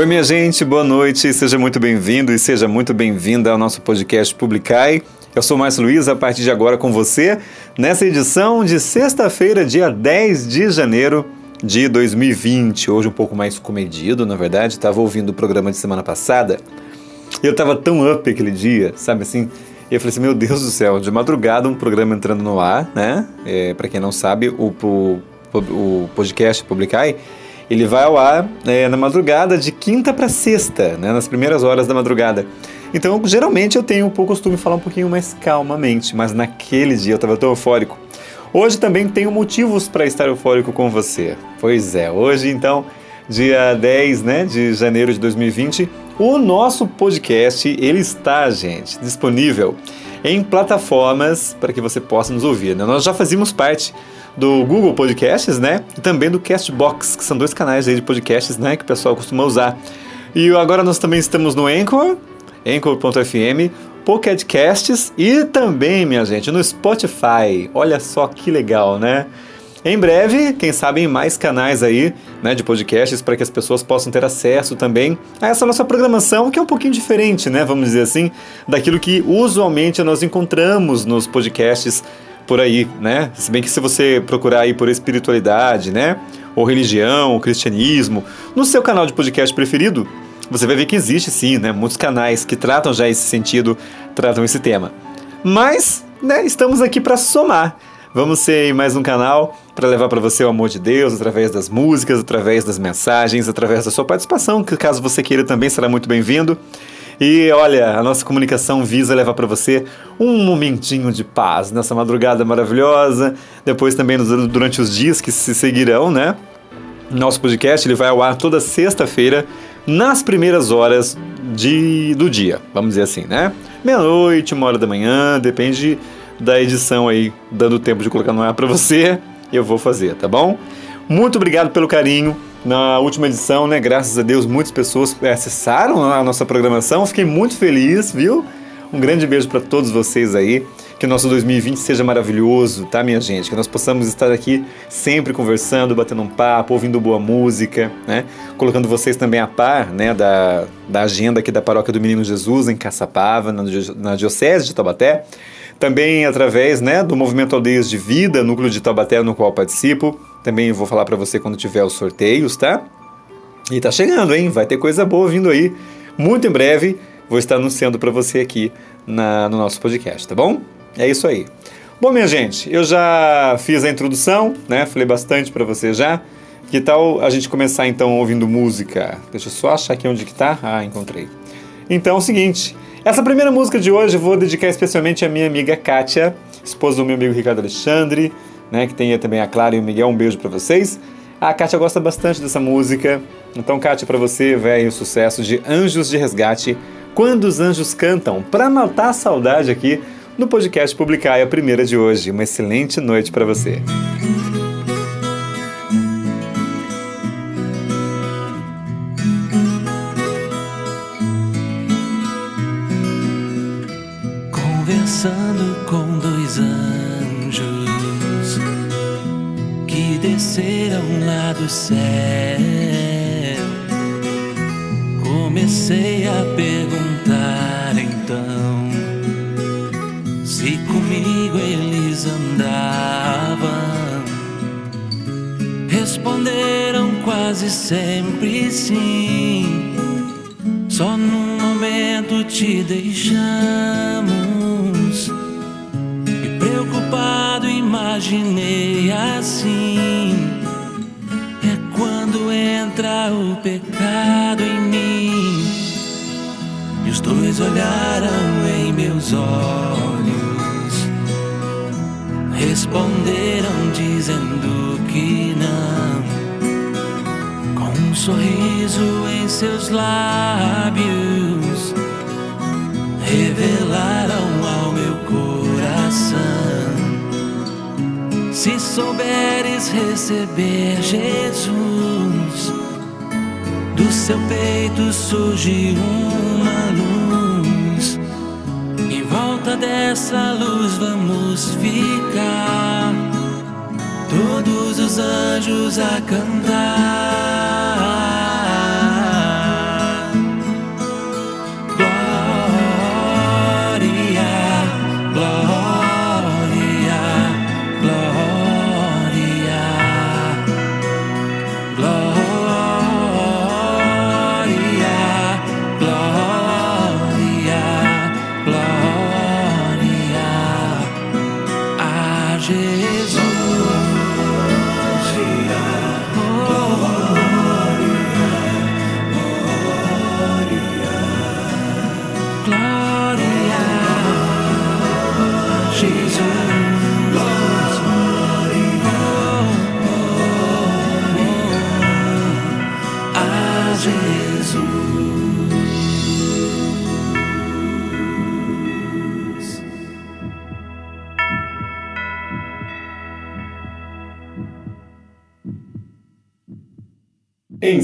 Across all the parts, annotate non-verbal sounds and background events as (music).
Oi, minha gente, boa noite, seja muito bem-vindo e seja muito bem-vinda ao nosso podcast Publicai. Eu sou Márcio Luiz, a partir de agora com você, nessa edição de sexta-feira, dia 10 de janeiro de 2020. Hoje um pouco mais comedido, na verdade, estava ouvindo o programa de semana passada e eu estava tão up aquele dia, sabe assim? E eu falei assim, meu Deus do céu, de madrugada um programa entrando no ar, né? É, Para quem não sabe, o, o, o podcast Publicai ele vai ao ar é, na madrugada de quinta para sexta, né, nas primeiras horas da madrugada. Então, geralmente eu tenho por costume falar um pouquinho mais calmamente, mas naquele dia eu estava tão eufórico. Hoje também tenho motivos para estar eufórico com você. Pois é, hoje então, dia 10 né, de janeiro de 2020, o nosso podcast ele está, gente, disponível em plataformas para que você possa nos ouvir. Né? Nós já fazíamos parte do Google Podcasts, né? E também do Castbox, que são dois canais aí de podcasts, né? Que o pessoal costuma usar. E agora nós também estamos no Anchor, Anchor.fm, Pocket Casts e também, minha gente, no Spotify. Olha só que legal, né? Em breve, quem sabe, mais canais aí, né, de podcasts para que as pessoas possam ter acesso também a essa nossa programação, que é um pouquinho diferente, né, vamos dizer assim, daquilo que usualmente nós encontramos nos podcasts por aí, né? Se bem que se você procurar aí por espiritualidade, né? Ou religião, ou cristianismo, no seu canal de podcast preferido, você vai ver que existe sim, né? Muitos canais que tratam já esse sentido, tratam esse tema. Mas, né, estamos aqui para somar. Vamos ser mais um canal para levar para você o amor de Deus através das músicas, através das mensagens, através da sua participação, que caso você queira também será muito bem-vindo. E olha, a nossa comunicação visa levar para você um momentinho de paz nessa madrugada maravilhosa, depois também durante os dias que se seguirão, né? Nosso podcast ele vai ao ar toda sexta-feira, nas primeiras horas de, do dia, vamos dizer assim, né? Meia-noite, uma hora da manhã, depende da edição aí, dando tempo de colocar no ar para você, eu vou fazer, tá bom? Muito obrigado pelo carinho na última edição, né? Graças a Deus, muitas pessoas acessaram a nossa programação. Fiquei muito feliz, viu? Um grande beijo para todos vocês aí. Que o nosso 2020 seja maravilhoso, tá, minha gente? Que nós possamos estar aqui sempre conversando, batendo um papo, ouvindo boa música, né? Colocando vocês também a par, né, da, da agenda aqui da Paróquia do Menino Jesus em Caçapava, na, na Diocese de Taubaté. Também através, né, do Movimento Aldeias de Vida, núcleo de Taubaté, no qual participo também vou falar para você quando tiver os sorteios, tá? E tá chegando, hein? Vai ter coisa boa vindo aí. Muito em breve vou estar anunciando para você aqui na, no nosso podcast, tá bom? É isso aí. Bom, minha gente, eu já fiz a introdução, né? Falei bastante para você já. Que tal a gente começar então ouvindo música? Deixa eu só achar aqui onde que tá. Ah, encontrei. Então é o seguinte, essa primeira música de hoje eu vou dedicar especialmente à minha amiga Kátia, esposa do meu amigo Ricardo Alexandre, né, que tem também a Clara e o Miguel. Um beijo para vocês. A Kátia gosta bastante dessa música. Então, Kátia, para você vai o sucesso de Anjos de Resgate, Quando os Anjos Cantam, para matar a saudade aqui no podcast Publicar a primeira de hoje. Uma excelente noite para você. Do céu. Comecei a perguntar então se comigo eles andavam. Responderam quase sempre sim. Só num momento te deixamos. E preocupado imaginei assim entra o pecado em mim. E os dois olharam em meus olhos, responderam dizendo que não, com um sorriso em seus lábios, revelaram ao meu coração. Se souberes receber Jesus, seu peito surge uma luz. Em volta dessa luz vamos ficar, todos os anjos a cantar.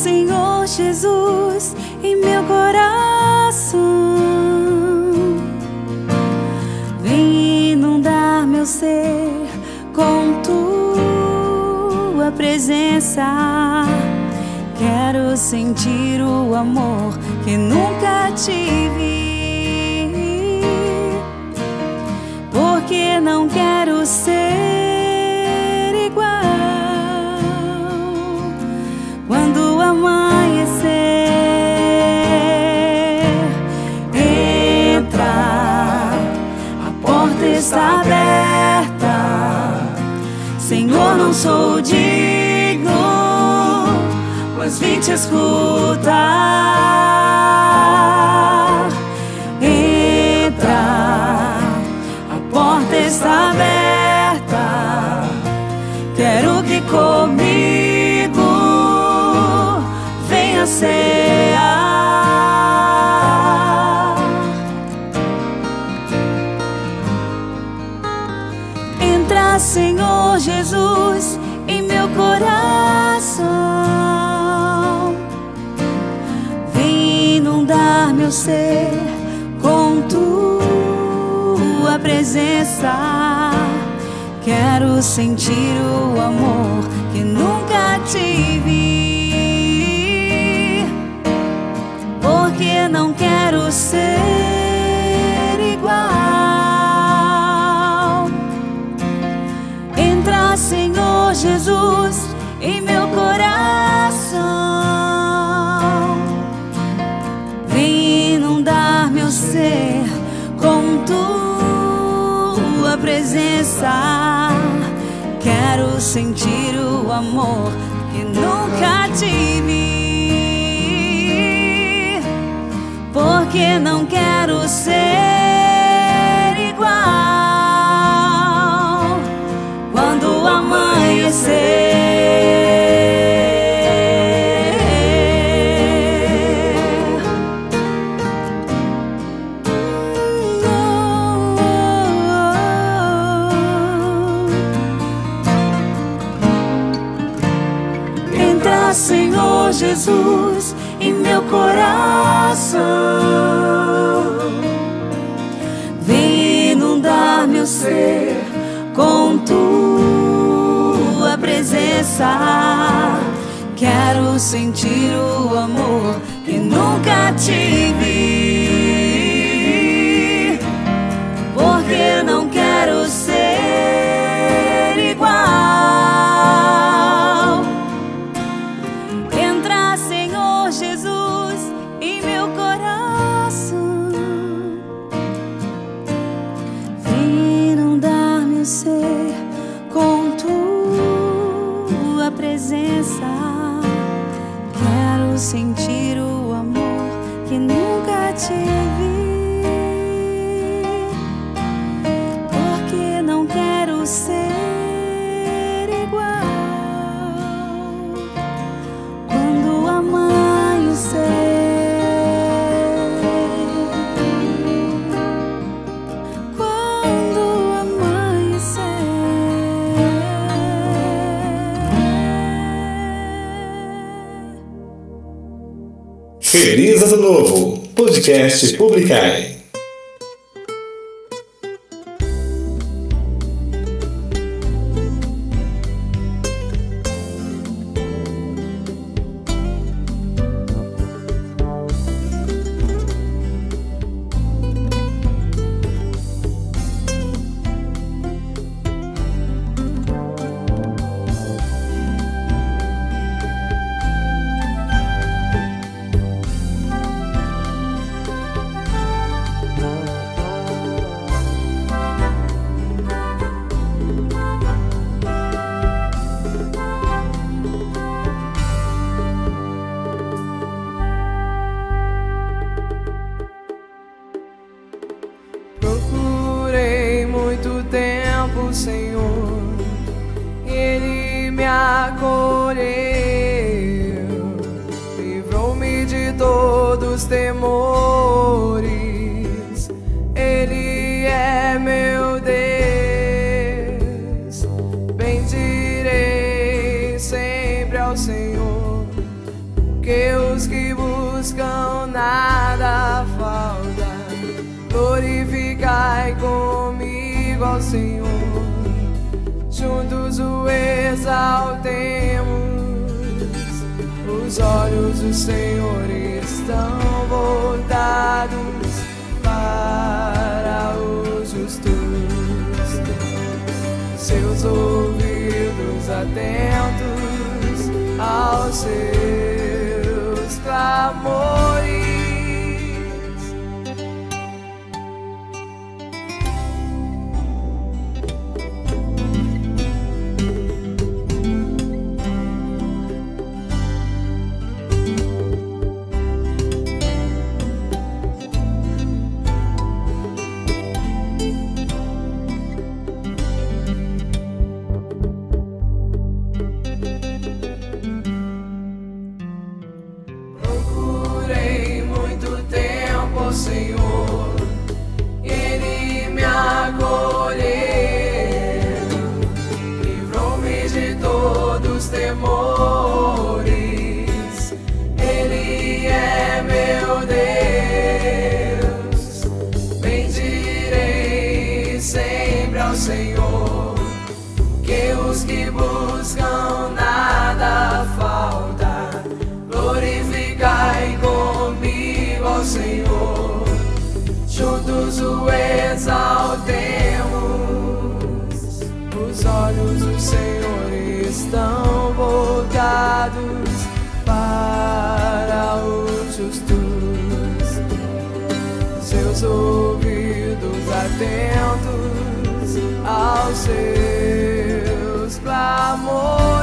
Senhor Jesus em meu coração. Vem inundar meu ser com tua presença. Quero sentir o amor que nunca tive. Porque não quero ouvidos vim te escutar. Entra, a porta está aberta. sentir o amor que nunca tive. sentir o amor que nunca tive. Porque não quero ser. podcast Publicai. muito tempo, Senhor, Ele me acolheu, livrou-me de todos temores. Senhor, juntos o exaltemos. Os olhos do Senhor estão voltados para os justos, seus ouvidos atentos aos seus clamores. amor.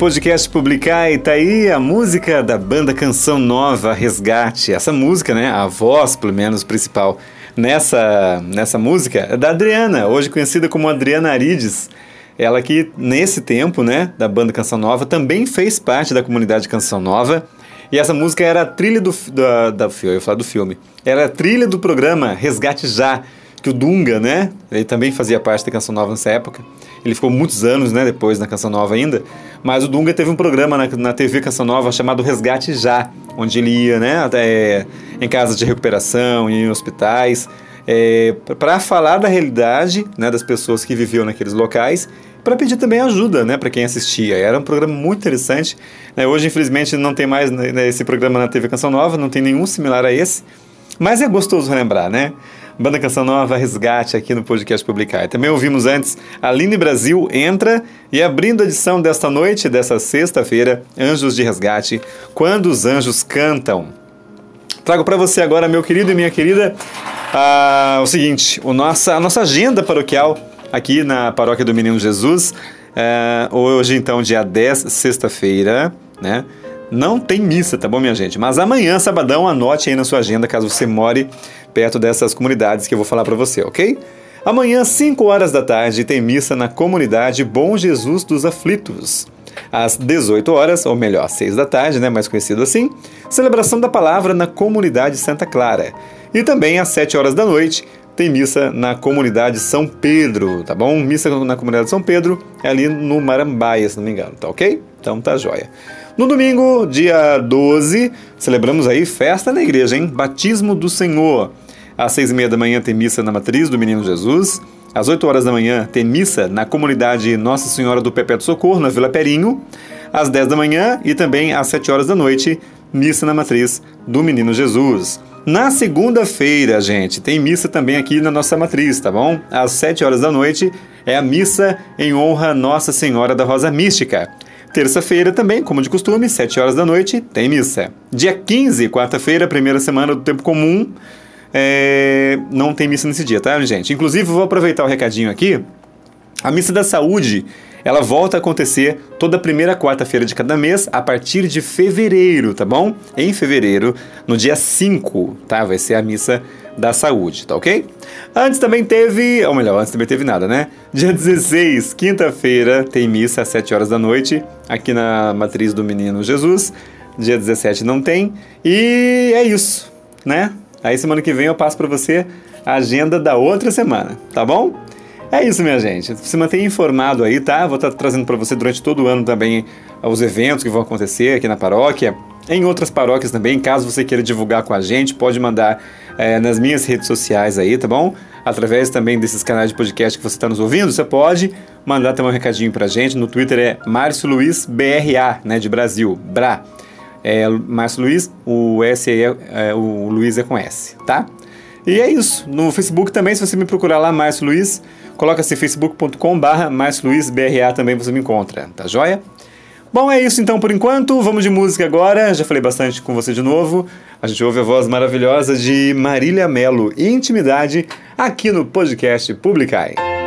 Podcast Publicar tá aí a música da banda Canção Nova Resgate. Essa música, né, a voz, pelo menos, principal nessa, nessa música é da Adriana, hoje conhecida como Adriana Arides. Ela que, nesse tempo, né, da banda Canção Nova, também fez parte da comunidade Canção Nova. E essa música era a trilha do, da, da, eu ia falar do filme. Era a trilha do programa Resgate Já, que o Dunga, né? Ele também fazia parte da Canção Nova nessa época. Ele ficou muitos anos, né, depois na Canção Nova ainda. Mas o Dunga teve um programa na, na TV Canção Nova chamado Resgate Já, onde ele ia, né, até em casas de recuperação, em hospitais, é, para falar da realidade, né, das pessoas que viviam naqueles locais para pedir também ajuda né, para quem assistia. Era um programa muito interessante. Né? Hoje, infelizmente, não tem mais né, esse programa na TV Canção Nova, não tem nenhum similar a esse, mas é gostoso relembrar, né? Banda Canção Nova Resgate aqui no podcast Publicar. Também ouvimos antes Aline Brasil Entra e abrindo a edição desta noite, dessa sexta-feira, Anjos de Resgate, Quando os Anjos Cantam. Trago para você agora, meu querido e minha querida, o seguinte, o nossa, a nossa agenda paroquial aqui na Paróquia do Menino Jesus. É, hoje, então, dia 10, sexta-feira, né? Não tem missa, tá bom, minha gente? Mas amanhã, sabadão, anote aí na sua agenda, caso você more perto dessas comunidades que eu vou falar para você, ok? Amanhã, 5 horas da tarde, tem missa na comunidade Bom Jesus dos Aflitos. Às 18 horas, ou melhor, 6 da tarde, né, mais conhecido assim, celebração da palavra na comunidade Santa Clara. E também às 7 horas da noite, tem missa na comunidade São Pedro, tá bom? Missa na comunidade São Pedro é ali no Marambaia, se não me engano, tá ok? Então tá jóia. No domingo, dia 12, celebramos aí festa na igreja, hein? Batismo do Senhor. Às seis e meia da manhã tem missa na matriz do Menino Jesus. Às 8 horas da manhã tem missa na comunidade Nossa Senhora do Perpétuo Socorro, na Vila Perinho. Às 10 da manhã e também às 7 horas da noite, missa na matriz do Menino Jesus. Na segunda-feira, gente, tem missa também aqui na nossa matriz, tá bom? Às 7 horas da noite é a missa em honra Nossa Senhora da Rosa Mística. Terça-feira também, como de costume, 7 horas da noite, tem missa. Dia 15, quarta-feira, primeira semana do tempo comum, é... não tem missa nesse dia, tá, gente? Inclusive, vou aproveitar o recadinho aqui. A missa da saúde ela volta a acontecer toda primeira quarta-feira de cada mês a partir de fevereiro, tá bom? Em fevereiro, no dia 5, tá? Vai ser a missa da saúde, tá ok? Antes também teve, ou melhor, antes também teve nada, né? Dia 16, quinta-feira, tem missa às 7 horas da noite, aqui na Matriz do Menino Jesus. Dia 17 não tem. E é isso, né? Aí semana que vem eu passo para você a agenda da outra semana, tá bom? É isso, minha gente. Se mantenha informado aí, tá? Vou estar trazendo para você durante todo o ano também os eventos que vão acontecer aqui na paróquia. Em outras paróquias também, caso você queira divulgar com a gente, pode mandar é, nas minhas redes sociais aí, tá bom? Através também desses canais de podcast que você está nos ouvindo, você pode mandar também um recadinho pra gente. No Twitter é Márcio Luiz BRA, né, de Brasil, BRA. É Márcio Luiz, o S é, é, o Luiz é com S, tá? E é isso. No Facebook também, se você me procurar lá, Márcio Luiz, Coloca-se facebook.com barra BRA também você me encontra, tá joia? Bom, é isso então por enquanto. Vamos de música agora. Já falei bastante com você de novo. A gente ouve a voz maravilhosa de Marília Melo, Intimidade, aqui no podcast Publicai.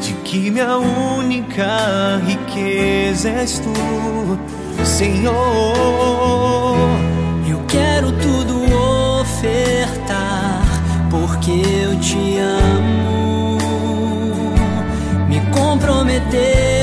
de que minha única riqueza és tu, Senhor. Eu quero tudo ofertar, porque eu te amo. Me comprometer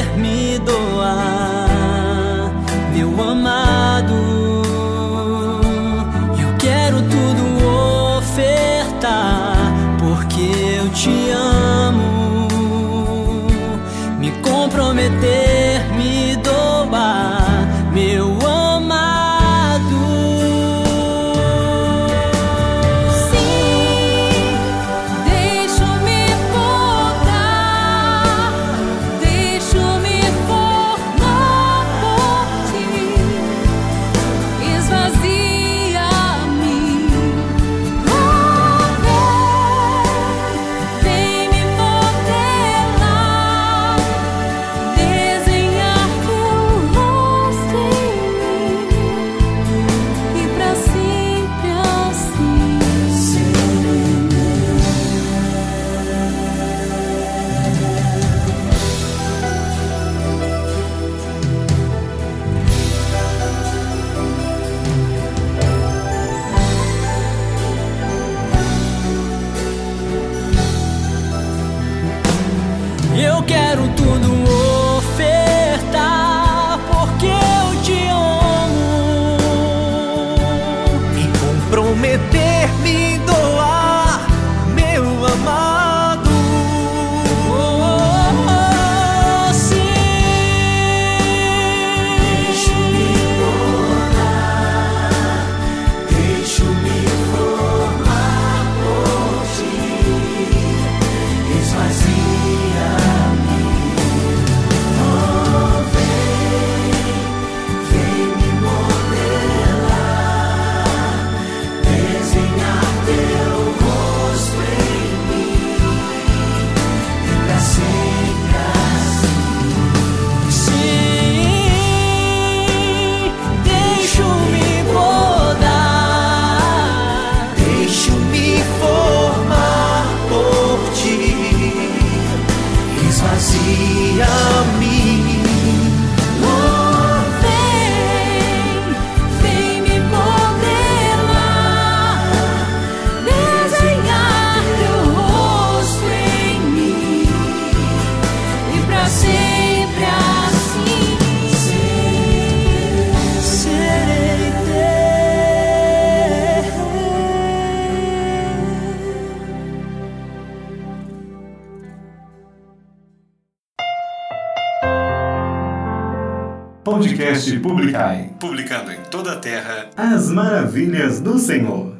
Podcast Publicai publicando em toda a terra as maravilhas do Senhor.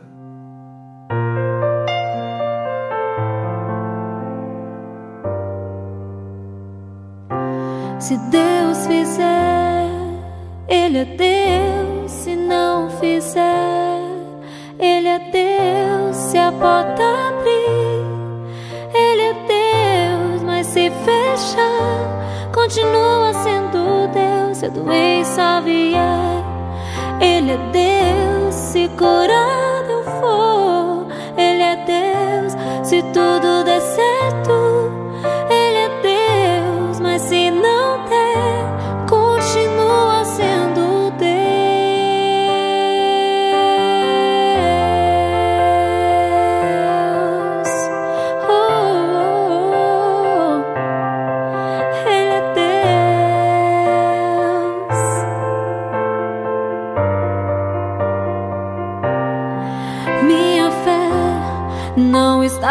Se Deus fizer, Ele é Deus. Se a doença vier, Ele é Deus. Se curado eu for, Ele é Deus. Se tudo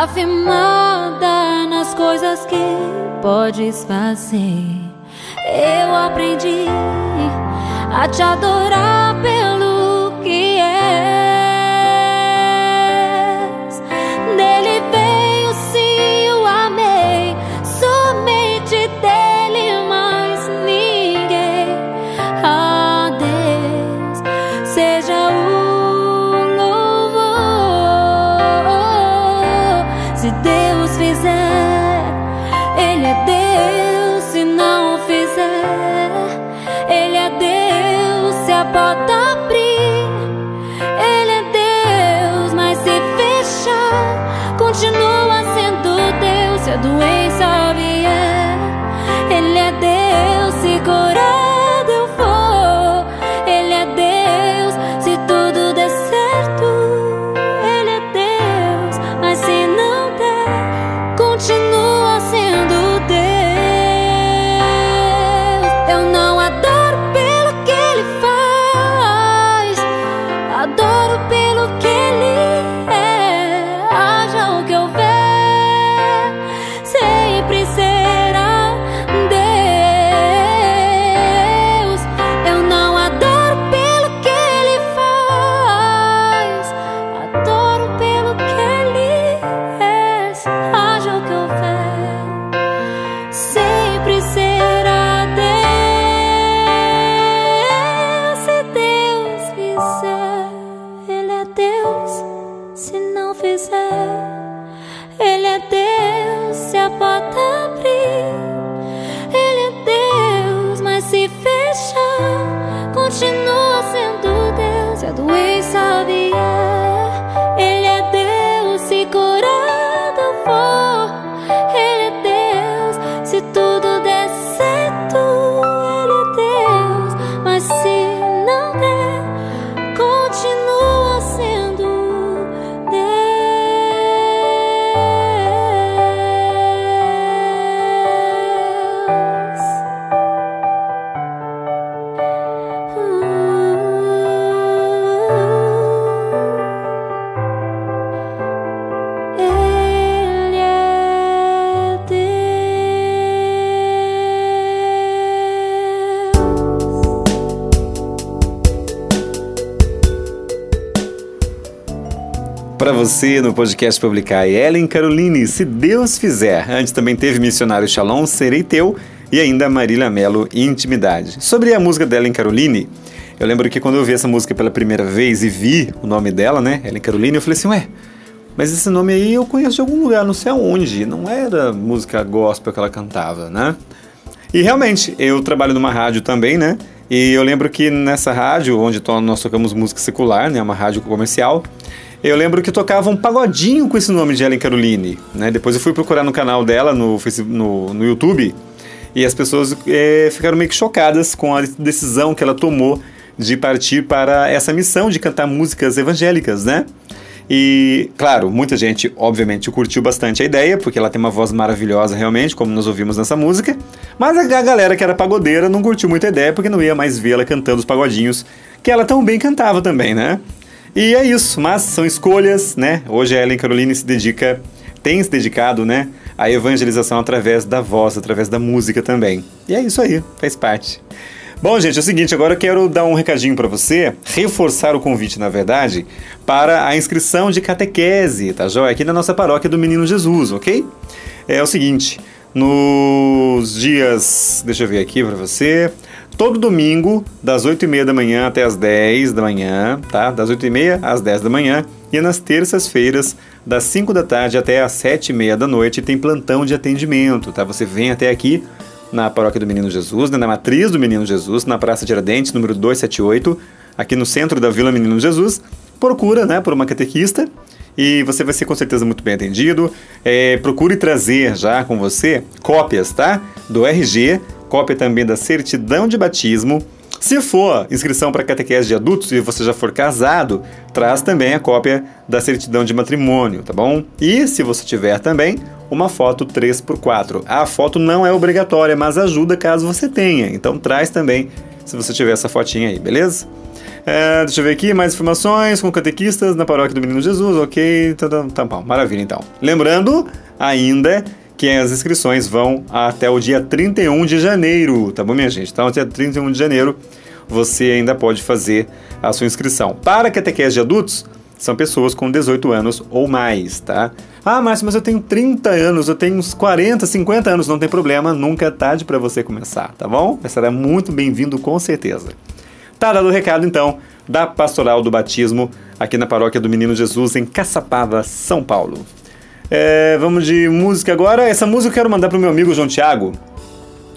não está firmada nas coisas que podes fazer. Eu aprendi a te adorar no podcast Publicar, Ellen Caroline, se Deus fizer. Antes também teve Missionário Shalom, Serei Teu e ainda Marília Melo, Intimidade. Sobre a música da Ellen Caroline, eu lembro que quando eu vi essa música pela primeira vez e vi o nome dela, né, Ellen Caroline, eu falei assim, ué, mas esse nome aí eu conheço de algum lugar, não sei aonde, não era música gospel que ela cantava, né? E realmente, eu trabalho numa rádio também, né? E eu lembro que nessa rádio, onde nós tocamos música secular, né? Uma rádio comercial, eu lembro que tocava um pagodinho com esse nome de Ellen Caroline, né? Depois eu fui procurar no canal dela, no, no, no YouTube, e as pessoas eh, ficaram meio que chocadas com a decisão que ela tomou de partir para essa missão de cantar músicas evangélicas, né? E, claro, muita gente, obviamente, curtiu bastante a ideia, porque ela tem uma voz maravilhosa, realmente, como nós ouvimos nessa música. Mas a galera que era pagodeira não curtiu muito a ideia, porque não ia mais vê-la cantando os pagodinhos, que ela tão bem cantava também, né? E é isso, mas são escolhas, né? Hoje a Ellen Caroline se dedica, tem se dedicado, né? À evangelização através da voz, através da música também. E é isso aí, faz parte. Bom, gente, é o seguinte, agora eu quero dar um recadinho para você, reforçar o convite, na verdade, para a inscrição de catequese, tá joia? Aqui na nossa paróquia do Menino Jesus, ok? É o seguinte, nos dias, deixa eu ver aqui para você, todo domingo, das 8h30 da manhã até as 10 da manhã, tá? Das 8h30 às 10 da manhã, e nas terças-feiras, das 5 da tarde até as 7h30 da noite, tem plantão de atendimento, tá? Você vem até aqui na paróquia do Menino Jesus, né, na matriz do Menino Jesus, na Praça Tiradentes, número 278, aqui no centro da Vila Menino Jesus. Procura né, por uma catequista e você vai ser com certeza muito bem atendido. É, procure trazer já com você cópias tá, do RG, cópia também da certidão de batismo. Se for inscrição para catequese de adultos e você já for casado, traz também a cópia da certidão de matrimônio, tá bom? E se você tiver também uma foto 3x4. A foto não é obrigatória, mas ajuda caso você tenha. Então traz também se você tiver essa fotinha aí, beleza? É, deixa eu ver aqui, mais informações com catequistas na paróquia do Menino Jesus, ok, tá, tá, tá bom, maravilha então. Lembrando ainda que as inscrições vão até o dia 31 de janeiro, tá bom, minha gente? Então, até 31 de janeiro você ainda pode fazer a sua inscrição. Para catequese de adultos, são pessoas com 18 anos ou mais, tá? Ah, Márcio, mas eu tenho 30 anos, eu tenho uns 40, 50 anos, não tem problema, nunca é tarde para você começar, tá bom? Você será muito bem-vindo com certeza. Tá dado o recado então da Pastoral do Batismo aqui na Paróquia do Menino Jesus em Caçapava, São Paulo. É, vamos de música agora. Essa música eu quero mandar pro meu amigo João Tiago.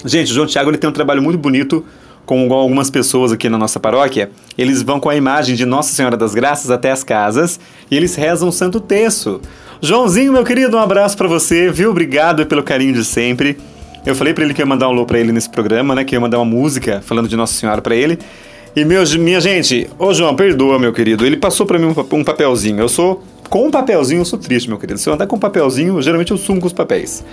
Gente, o João Tiago ele tem um trabalho muito bonito com algumas pessoas aqui na nossa paróquia. Eles vão com a imagem de Nossa Senhora das Graças até as casas e eles rezam o Santo Terço. Joãozinho, meu querido, um abraço para você, viu? Obrigado pelo carinho de sempre. Eu falei para ele que ia mandar um alô para ele nesse programa, né? Que ia mandar uma música falando de Nossa Senhora para ele. E meus, minha gente, ô João, perdoa, meu querido. Ele passou para mim um, papelzinho. Eu sou com um papelzinho, eu sou triste, meu querido. Se eu andar com um papelzinho, geralmente eu sumo com os papéis.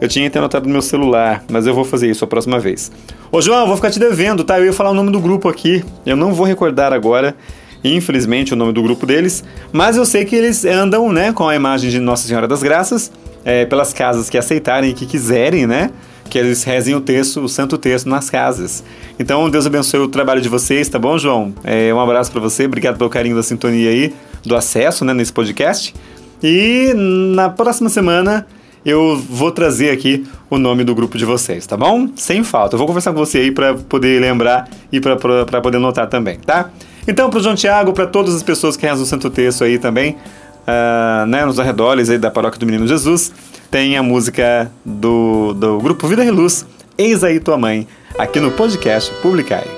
Eu tinha ter anotado no meu celular, mas eu vou fazer isso a próxima vez. Ô João, vou ficar te devendo, tá? Eu ia falar o nome do grupo aqui. Eu não vou recordar agora infelizmente, o nome do grupo deles, mas eu sei que eles andam, né, com a imagem de Nossa Senhora das Graças, é, pelas casas que aceitarem e que quiserem, né, que eles rezem o texto, o santo texto nas casas. Então, Deus abençoe o trabalho de vocês, tá bom, João? É, um abraço para você, obrigado pelo carinho da sintonia aí, do acesso, né, nesse podcast. E na próxima semana eu vou trazer aqui o nome do grupo de vocês, tá bom? Sem falta. Eu vou conversar com você aí para poder lembrar e para poder notar também, tá? Então, para o João Tiago, para todas as pessoas que rezam o Santo Texto aí também, uh, né, nos arredores aí da Paróquia do Menino Jesus, tem a música do, do grupo Vida Reluz, Eis aí tua mãe, aqui no podcast Publicai.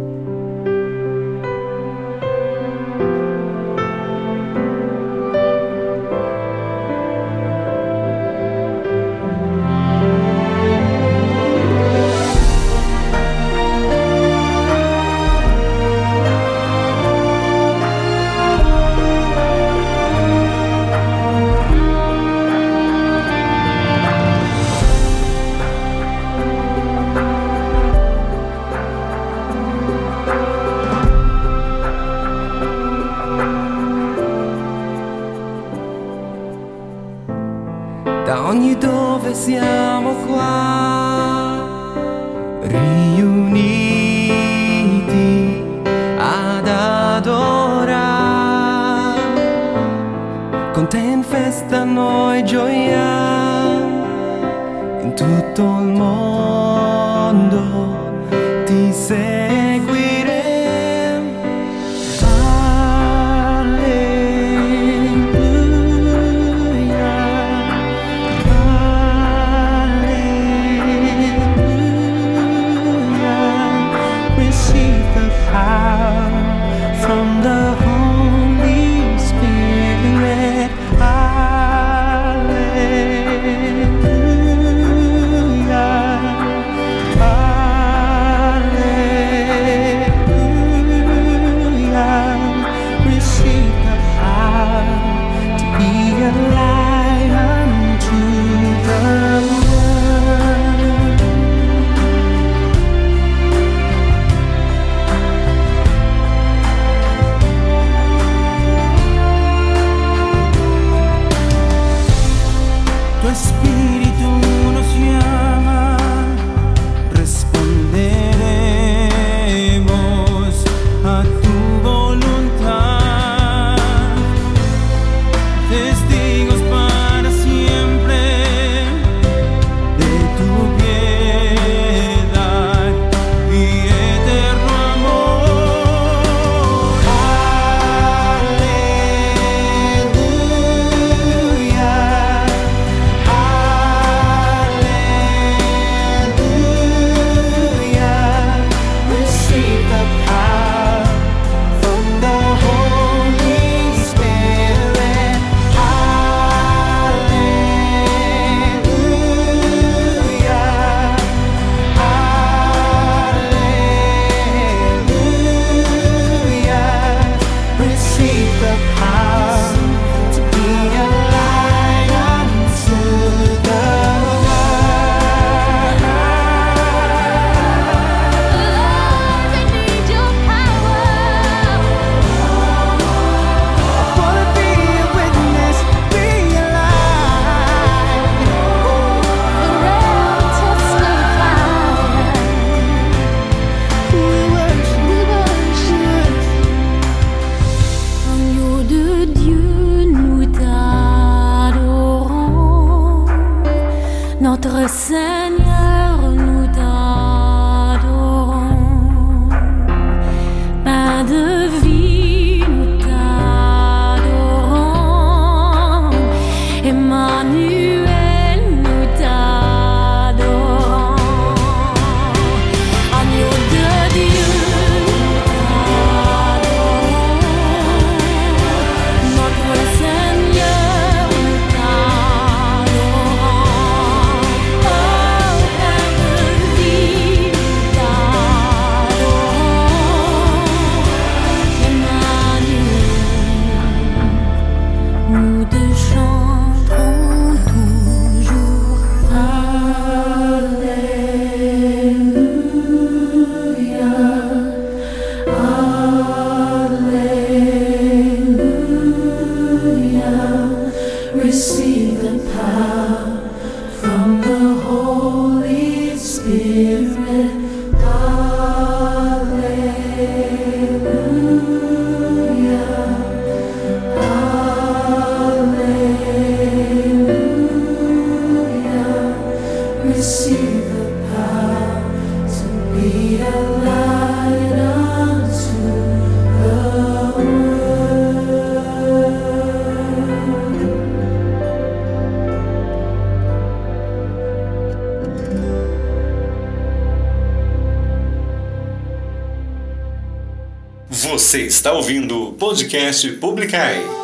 Podcast Publicai.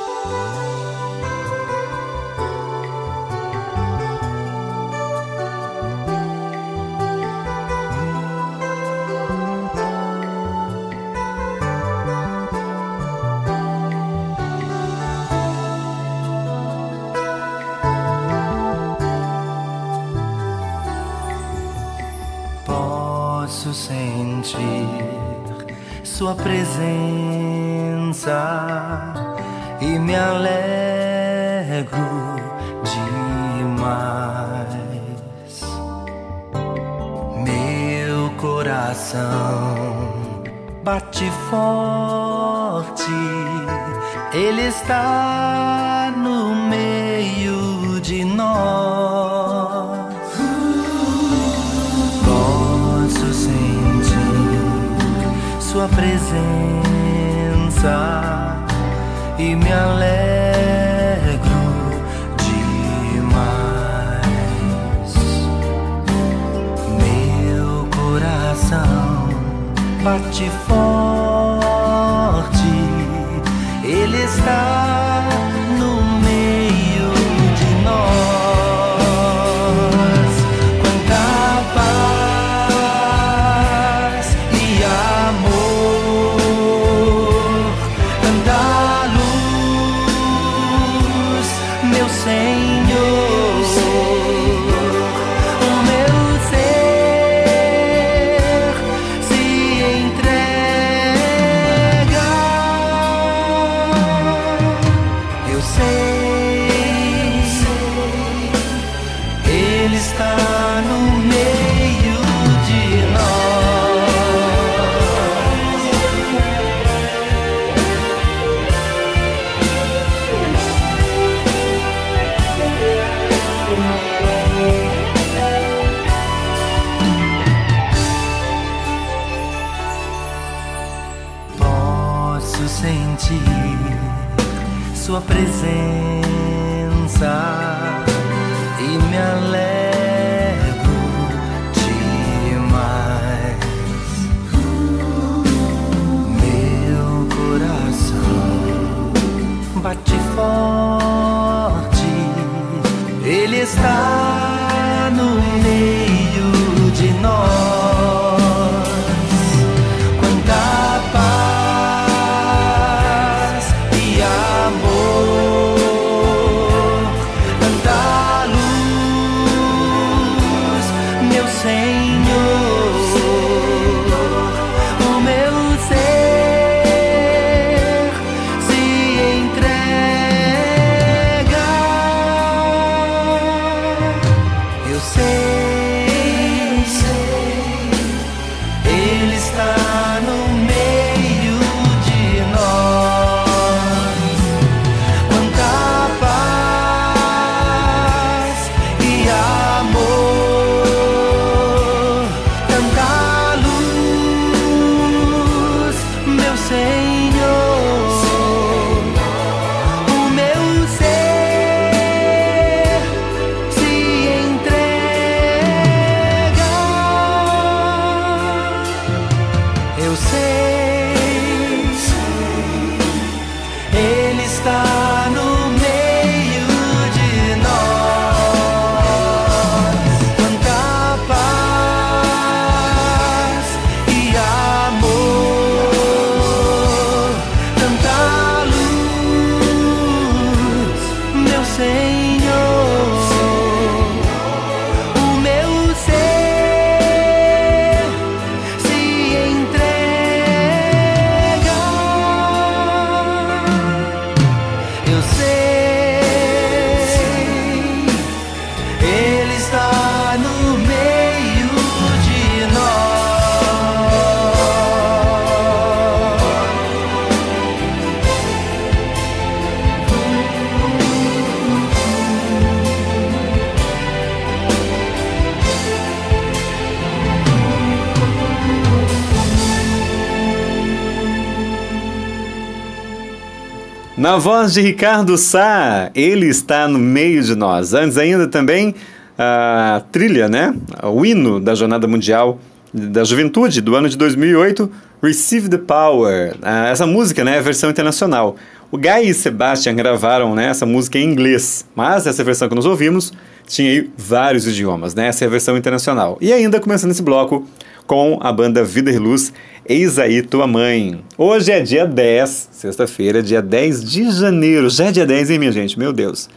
Say. Na voz de Ricardo Sá, ele está no meio de nós. Antes ainda também a trilha, né? O hino da Jornada Mundial da Juventude do ano de 2008, Receive the Power. Ah, essa música, né, é a versão internacional. O Guy e Sebastian gravaram né, essa música em inglês, mas essa versão que nós ouvimos tinha aí vários idiomas, né? Essa é a versão internacional. E ainda começando esse bloco com a banda Vida e Luz, Eis aí tua mãe. Hoje é dia 10, sexta-feira, dia 10 de janeiro. Já é dia 10, hein, minha gente? Meu Deus.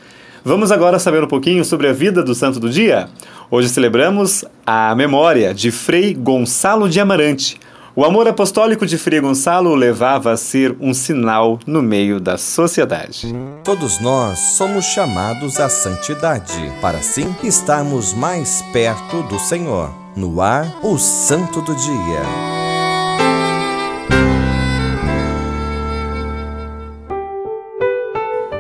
Vamos agora saber um pouquinho sobre a vida do santo do dia? Hoje celebramos a memória de Frei Gonçalo de Amarante. O amor apostólico de Frei Gonçalo o levava a ser um sinal no meio da sociedade. Todos nós somos chamados à santidade, para assim estarmos mais perto do Senhor. No ar, o Santo do Dia.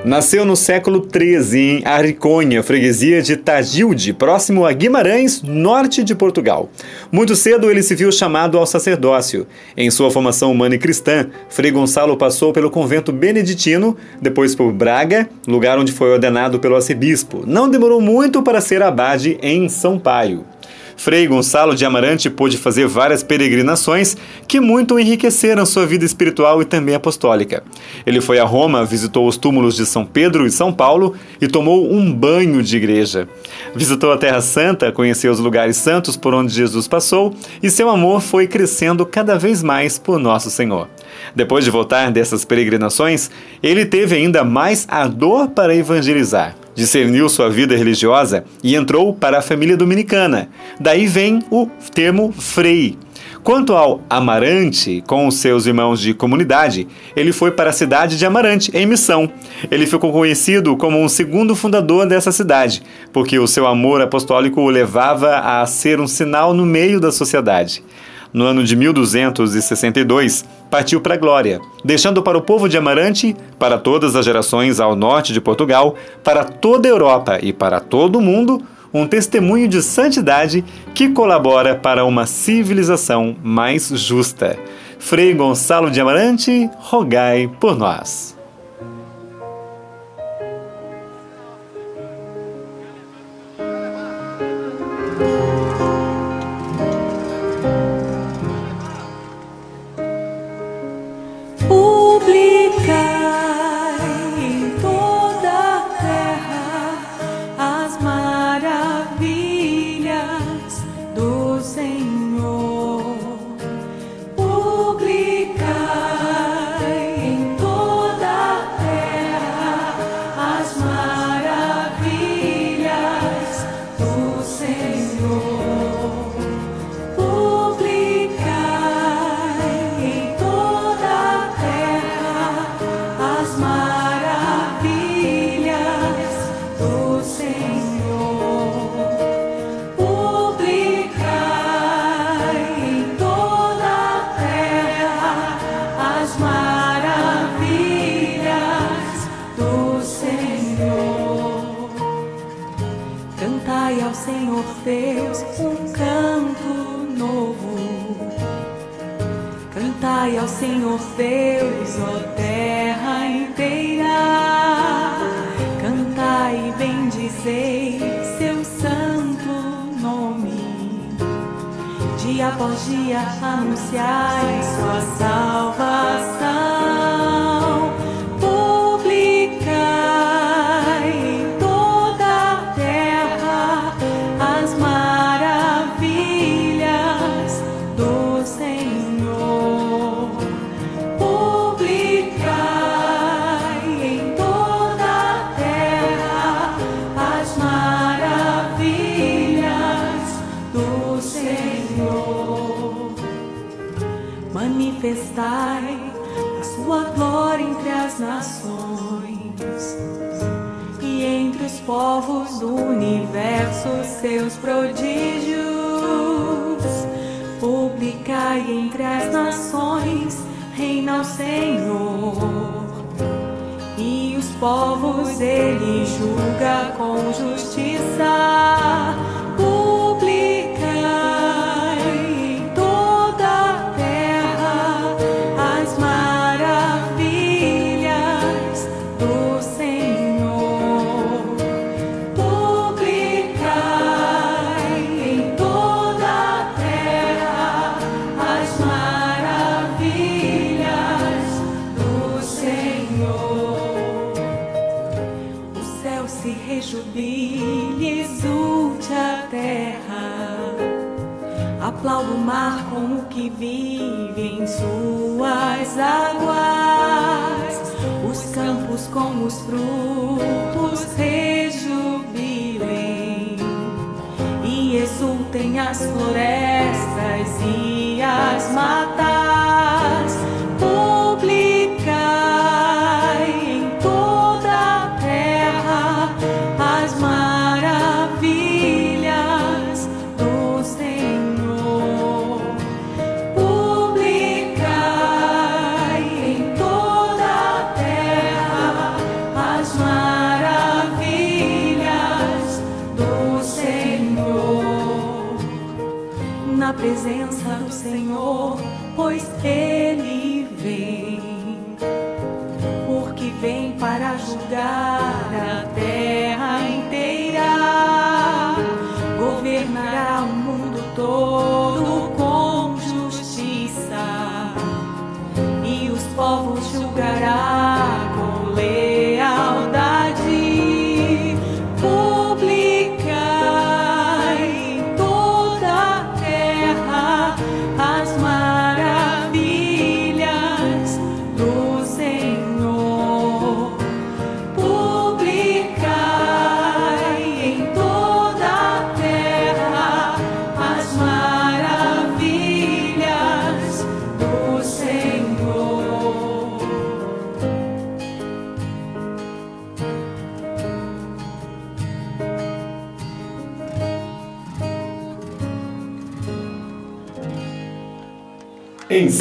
Nasceu no século XIII em Arriconha, freguesia de Tagilde, próximo a Guimarães, norte de Portugal. Muito cedo ele se viu chamado ao sacerdócio. Em sua formação humana e cristã, Frei Gonçalo passou pelo convento beneditino, depois por Braga, lugar onde foi ordenado pelo arcebispo. Não demorou muito para ser abade em São Paio. Frei Gonçalo de Amarante pôde fazer várias peregrinações que muito enriqueceram sua vida espiritual e também apostólica. Ele foi a Roma, visitou os túmulos de São Pedro e São Paulo e tomou um banho de igreja. Visitou a Terra Santa, conheceu os lugares santos por onde Jesus passou e seu amor foi crescendo cada vez mais por Nosso Senhor. Depois de voltar dessas peregrinações, ele teve ainda mais ardor para evangelizar discerniu sua vida religiosa e entrou para a família dominicana. Daí vem o termo frei. Quanto ao Amarante, com seus irmãos de comunidade, ele foi para a cidade de Amarante, em missão. Ele ficou conhecido como um segundo fundador dessa cidade, porque o seu amor apostólico o levava a ser um sinal no meio da sociedade no ano de 1262, partiu para a Glória, deixando para o povo de Amarante, para todas as gerações ao norte de Portugal, para toda a Europa e para todo o mundo, um testemunho de santidade que colabora para uma civilização mais justa. Frei Gonçalo de Amarante, rogai por nós. ao Senhor Deus, ó terra inteira. Cantai e bendizei seu santo nome. Dia após dia anunciai sua salvação. seus prodígios. Publicai entre as nações, reina o Senhor. E os povos ele julga com justiça vive em suas águas, os campos com os frutos rejubilem e exultem as florestas e para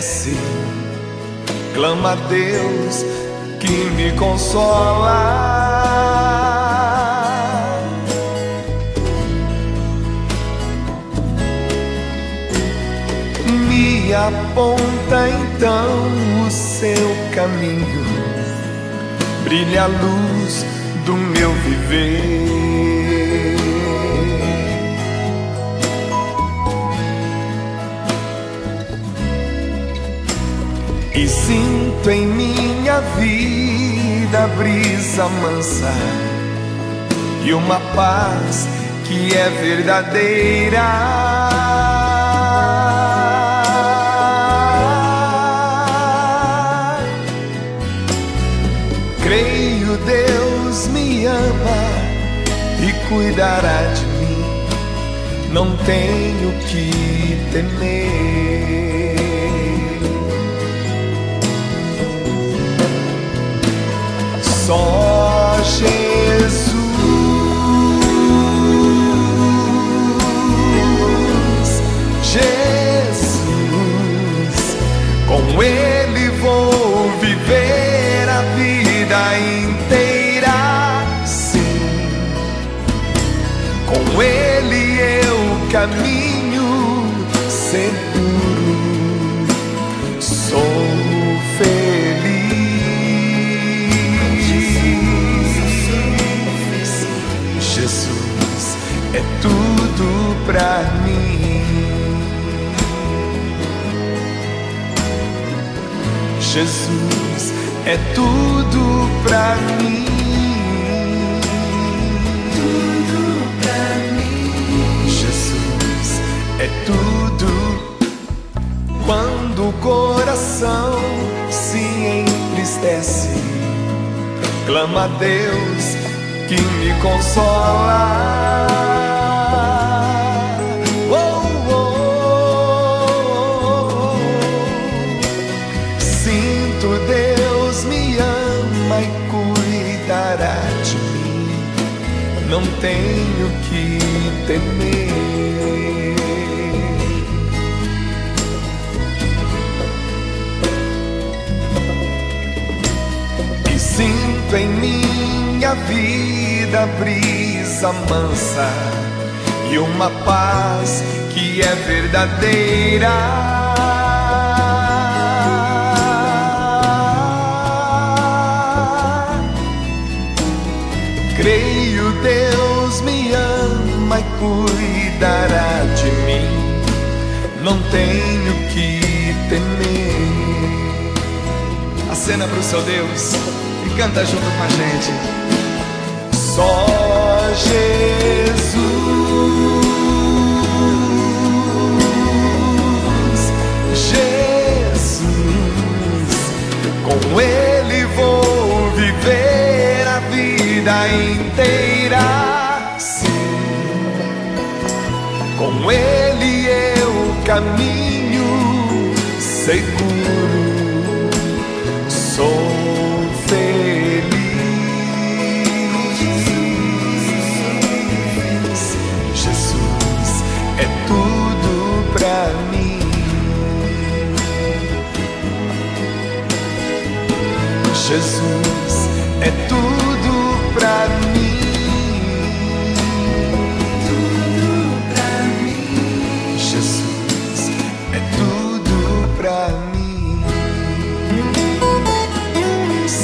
Entristece, clama a Deus que me consola. Me aponta então o seu caminho, brilha a luz do meu viver. E sinto em minha vida brisa mansa e uma paz que é verdadeira. Creio Deus me ama e cuidará de mim, não tenho que temer. Só Jesus, Jesus, com Ele vou viver a vida inteira. Sim, com Ele eu caminho seguro, pra mim. Jesus é tudo pra mim. Tudo pra mim. Jesus é tudo. Quando o coração se entristece, clama a Deus que me consola. Tenho que temer. E sinto em minha vida brisa mansa e uma paz que é verdadeira. Cuidará de mim. Não tenho que temer. Acena pro seu Deus e canta junto com a gente. Só Jesus, Jesus, com Ele vou viver a vida inteira. Com Ele eu caminho seguro. Sou feliz. Jesus é tudo pra mim. Jesus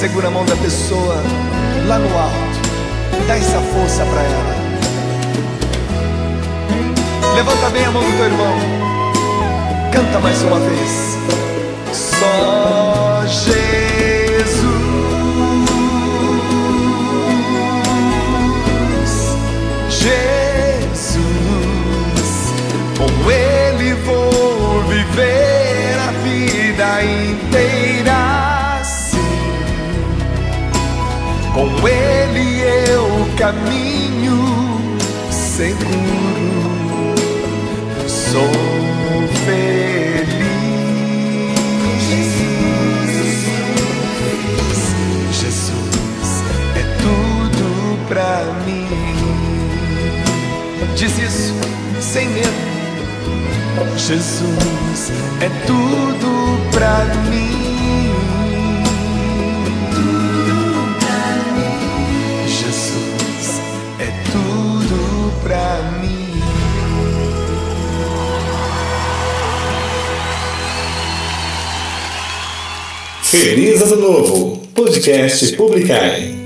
Segura a mão da pessoa lá no alto. Dá essa força pra ela. Levanta bem a mão do teu irmão. Canta mais uma vez. Só Com Ele eu caminho seguro. Sou feliz. Jesus é tudo pra mim. Diz isso sem medo. Jesus é tudo pra mim. Feliz Ano Novo, podcast Publicai.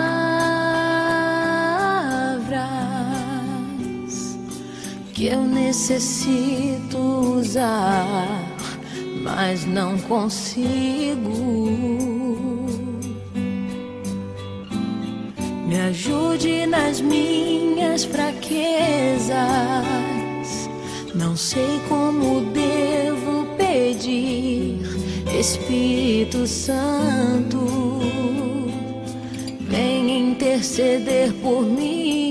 eu necessito usar, mas não consigo. Me ajude nas minhas fraquezas. Não sei como devo pedir, Espírito Santo, vem interceder por mim.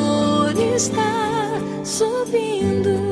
está subindo.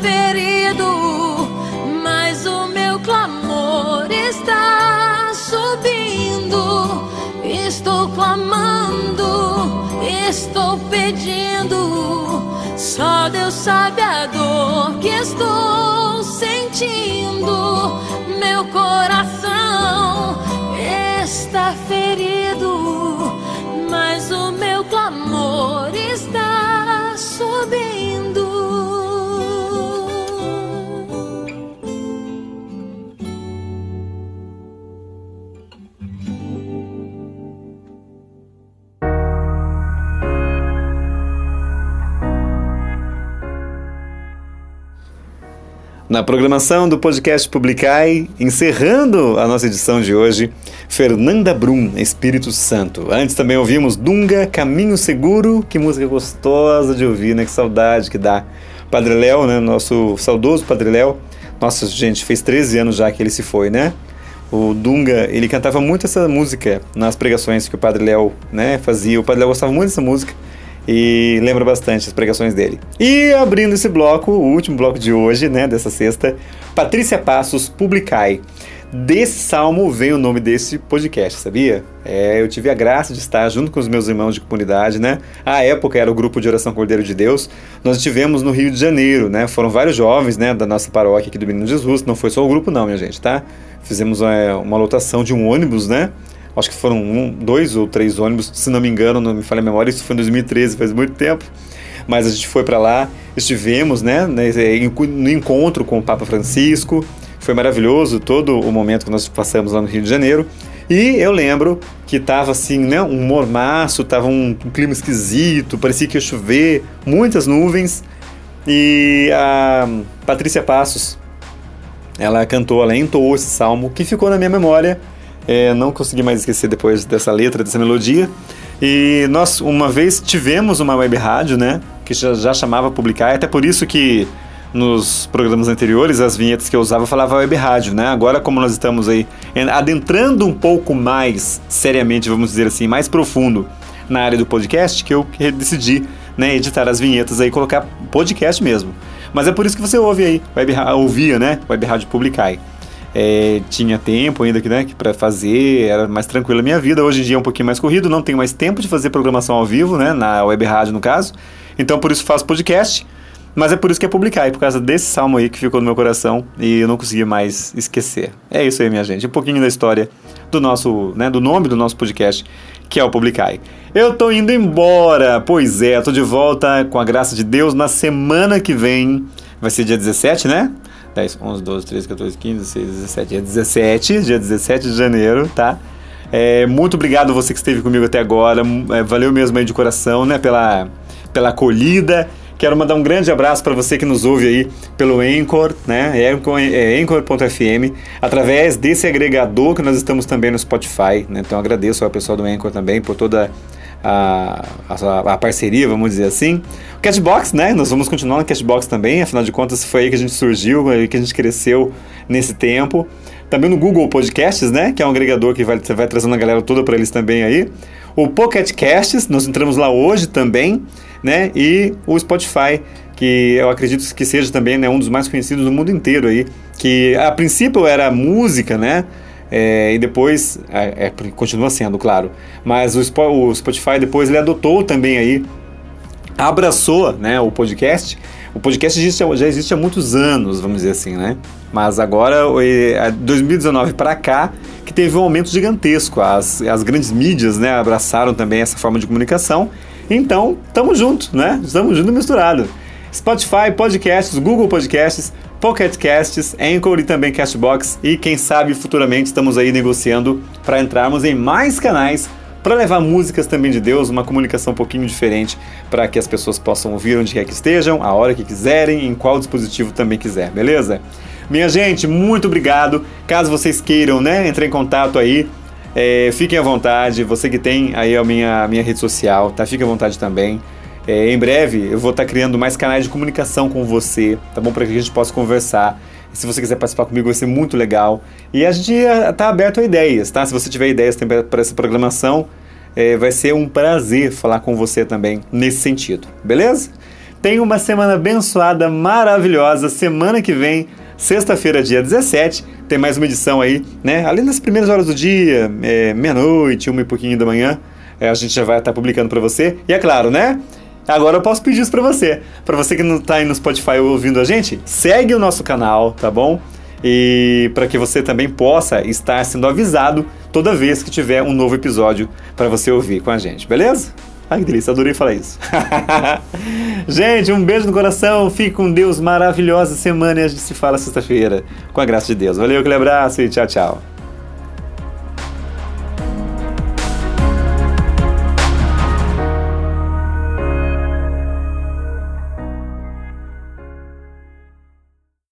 ferido, mas o meu clamor está subindo. Estou clamando, estou pedindo. Só Deus sabe a dor que estou sentindo. Meu coração está ferido, Na programação do podcast Publicai, encerrando a nossa edição de hoje, Fernanda Brum, Espírito Santo. Antes também ouvimos Dunga, Caminho Seguro, que música gostosa de ouvir, né? Que saudade que dá. Padre Léo, né? Nosso saudoso Padre Léo. Nossa, gente, fez 13 anos já que ele se foi, né? O Dunga, ele cantava muito essa música nas pregações que o Padre Léo, né, fazia. O Padre Léo gostava muito dessa música e lembra bastante as pregações dele. E abrindo esse bloco, o último bloco de hoje, né, dessa sexta, Patrícia Passos, Publicai. Desse salmo vem o nome desse podcast, sabia? É, eu tive a graça de estar junto com os meus irmãos de comunidade, né? À época era o grupo de oração Cordeiro de Deus. Nós estivemos no Rio de Janeiro, né? Foram vários jovens, né, da nossa paróquia aqui do Menino Jesus. Não foi só o grupo, não, minha gente, tá? Fizemos é, uma lotação de um ônibus, né? Acho que foram um, dois ou três ônibus, se não me engano, não me falha a memória. Isso foi em 2013, faz muito tempo. Mas a gente foi para lá, estivemos, né, no encontro com o Papa Francisco. Foi maravilhoso todo o momento que nós passamos lá no Rio de Janeiro. E eu lembro que tava assim, né, um mormaço, tava um, um clima esquisito, parecia que ia chover, muitas nuvens. E a Patrícia Passos, ela cantou, ela entoou esse salmo que ficou na minha memória. É, não consegui mais esquecer depois dessa letra, dessa melodia. E nós, uma vez, tivemos uma web rádio, né, que já, já chamava Publicar, até por isso que nos programas anteriores, as vinhetas que eu usava falava web rádio, né? Agora, como nós estamos aí adentrando um pouco mais seriamente, vamos dizer assim, mais profundo na área do podcast, que eu decidi né, editar as vinhetas aí, colocar podcast mesmo. Mas é por isso que você ouve aí, web, ouvia, né? Web Rádio Publicai. É, tinha tempo ainda que, né, para fazer, era mais tranquila a minha vida. Hoje em dia é um pouquinho mais corrido, não tenho mais tempo de fazer programação ao vivo, né, na web rádio no caso. Então por isso faço podcast. Mas é por isso que é publicar, e por causa desse salmo aí que ficou no meu coração e eu não consegui mais esquecer. É isso aí, minha gente. Um pouquinho da história do nosso, né, do nome do nosso podcast, que é o Publicai. Eu tô indo embora, pois é, tô de volta com a graça de Deus na semana que vem. Vai ser dia 17, né? 10, 11, 12, 13, 14, 15, 16, 17. Dia 17, dia 17 de janeiro, tá? É, muito obrigado você que esteve comigo até agora. É, valeu mesmo aí de coração, né? Pela, pela acolhida. Quero mandar um grande abraço para você que nos ouve aí pelo Anchor, né? É Anchor.fm, através desse agregador que nós estamos também no Spotify, né? Então agradeço ao pessoal do Anchor também por toda a, a, a, parceria, vamos dizer assim. O Cashbox, né? Nós vamos continuar no Cashbox também, afinal de contas foi aí que a gente surgiu, aí que a gente cresceu nesse tempo. Também no Google Podcasts, né? Que é um agregador que vai, vai trazendo a galera toda para eles também aí. O Pocket Casts, nós entramos lá hoje também, né? E o Spotify, que eu acredito que seja também né, um dos mais conhecidos do mundo inteiro aí, que a princípio era música, né? É, e depois, é, é, continua sendo, claro, mas o, o Spotify depois ele adotou também aí, abraçou né, o podcast. O podcast existe, já existe há muitos anos, vamos dizer assim, né? Mas agora, 2019 para cá, que teve um aumento gigantesco. As, as grandes mídias né, abraçaram também essa forma de comunicação. Então, tamo junto, né? Estamos junto misturado. Spotify, podcasts, Google Podcasts, Pocket Casts, Anchor e também Castbox. E quem sabe futuramente estamos aí negociando para entrarmos em mais canais para levar músicas também de Deus, uma comunicação um pouquinho diferente para que as pessoas possam ouvir onde quer que estejam, a hora que quiserem, em qual dispositivo também quiser, beleza? Minha gente, muito obrigado. Caso vocês queiram, né, entrar em contato aí, é, fiquem à vontade. Você que tem aí a minha, minha rede social, tá? Fique à vontade também. É, em breve eu vou estar tá criando mais canais de comunicação com você, tá bom? Para que a gente possa conversar. Se você quiser participar comigo, vai ser muito legal. E a gente está aberto a ideias, tá? Se você tiver ideias para essa programação, é, vai ser um prazer falar com você também nesse sentido, beleza? Tenha uma semana abençoada, maravilhosa. Semana que vem, sexta-feira, dia 17, tem mais uma edição aí, né? Além das primeiras horas do dia, é, meia-noite, uma e pouquinho da manhã, é, a gente já vai estar publicando para você. E é claro, né? Agora eu posso pedir isso para você. Para você que não está aí no Spotify ouvindo a gente, segue o nosso canal, tá bom? E para que você também possa estar sendo avisado toda vez que tiver um novo episódio para você ouvir com a gente, beleza? Ai que delícia, adorei falar isso. (laughs) gente, um beijo no coração, fique com Deus, maravilhosa semana e a gente se fala sexta-feira, com a graça de Deus. Valeu, aquele abraço e tchau, tchau.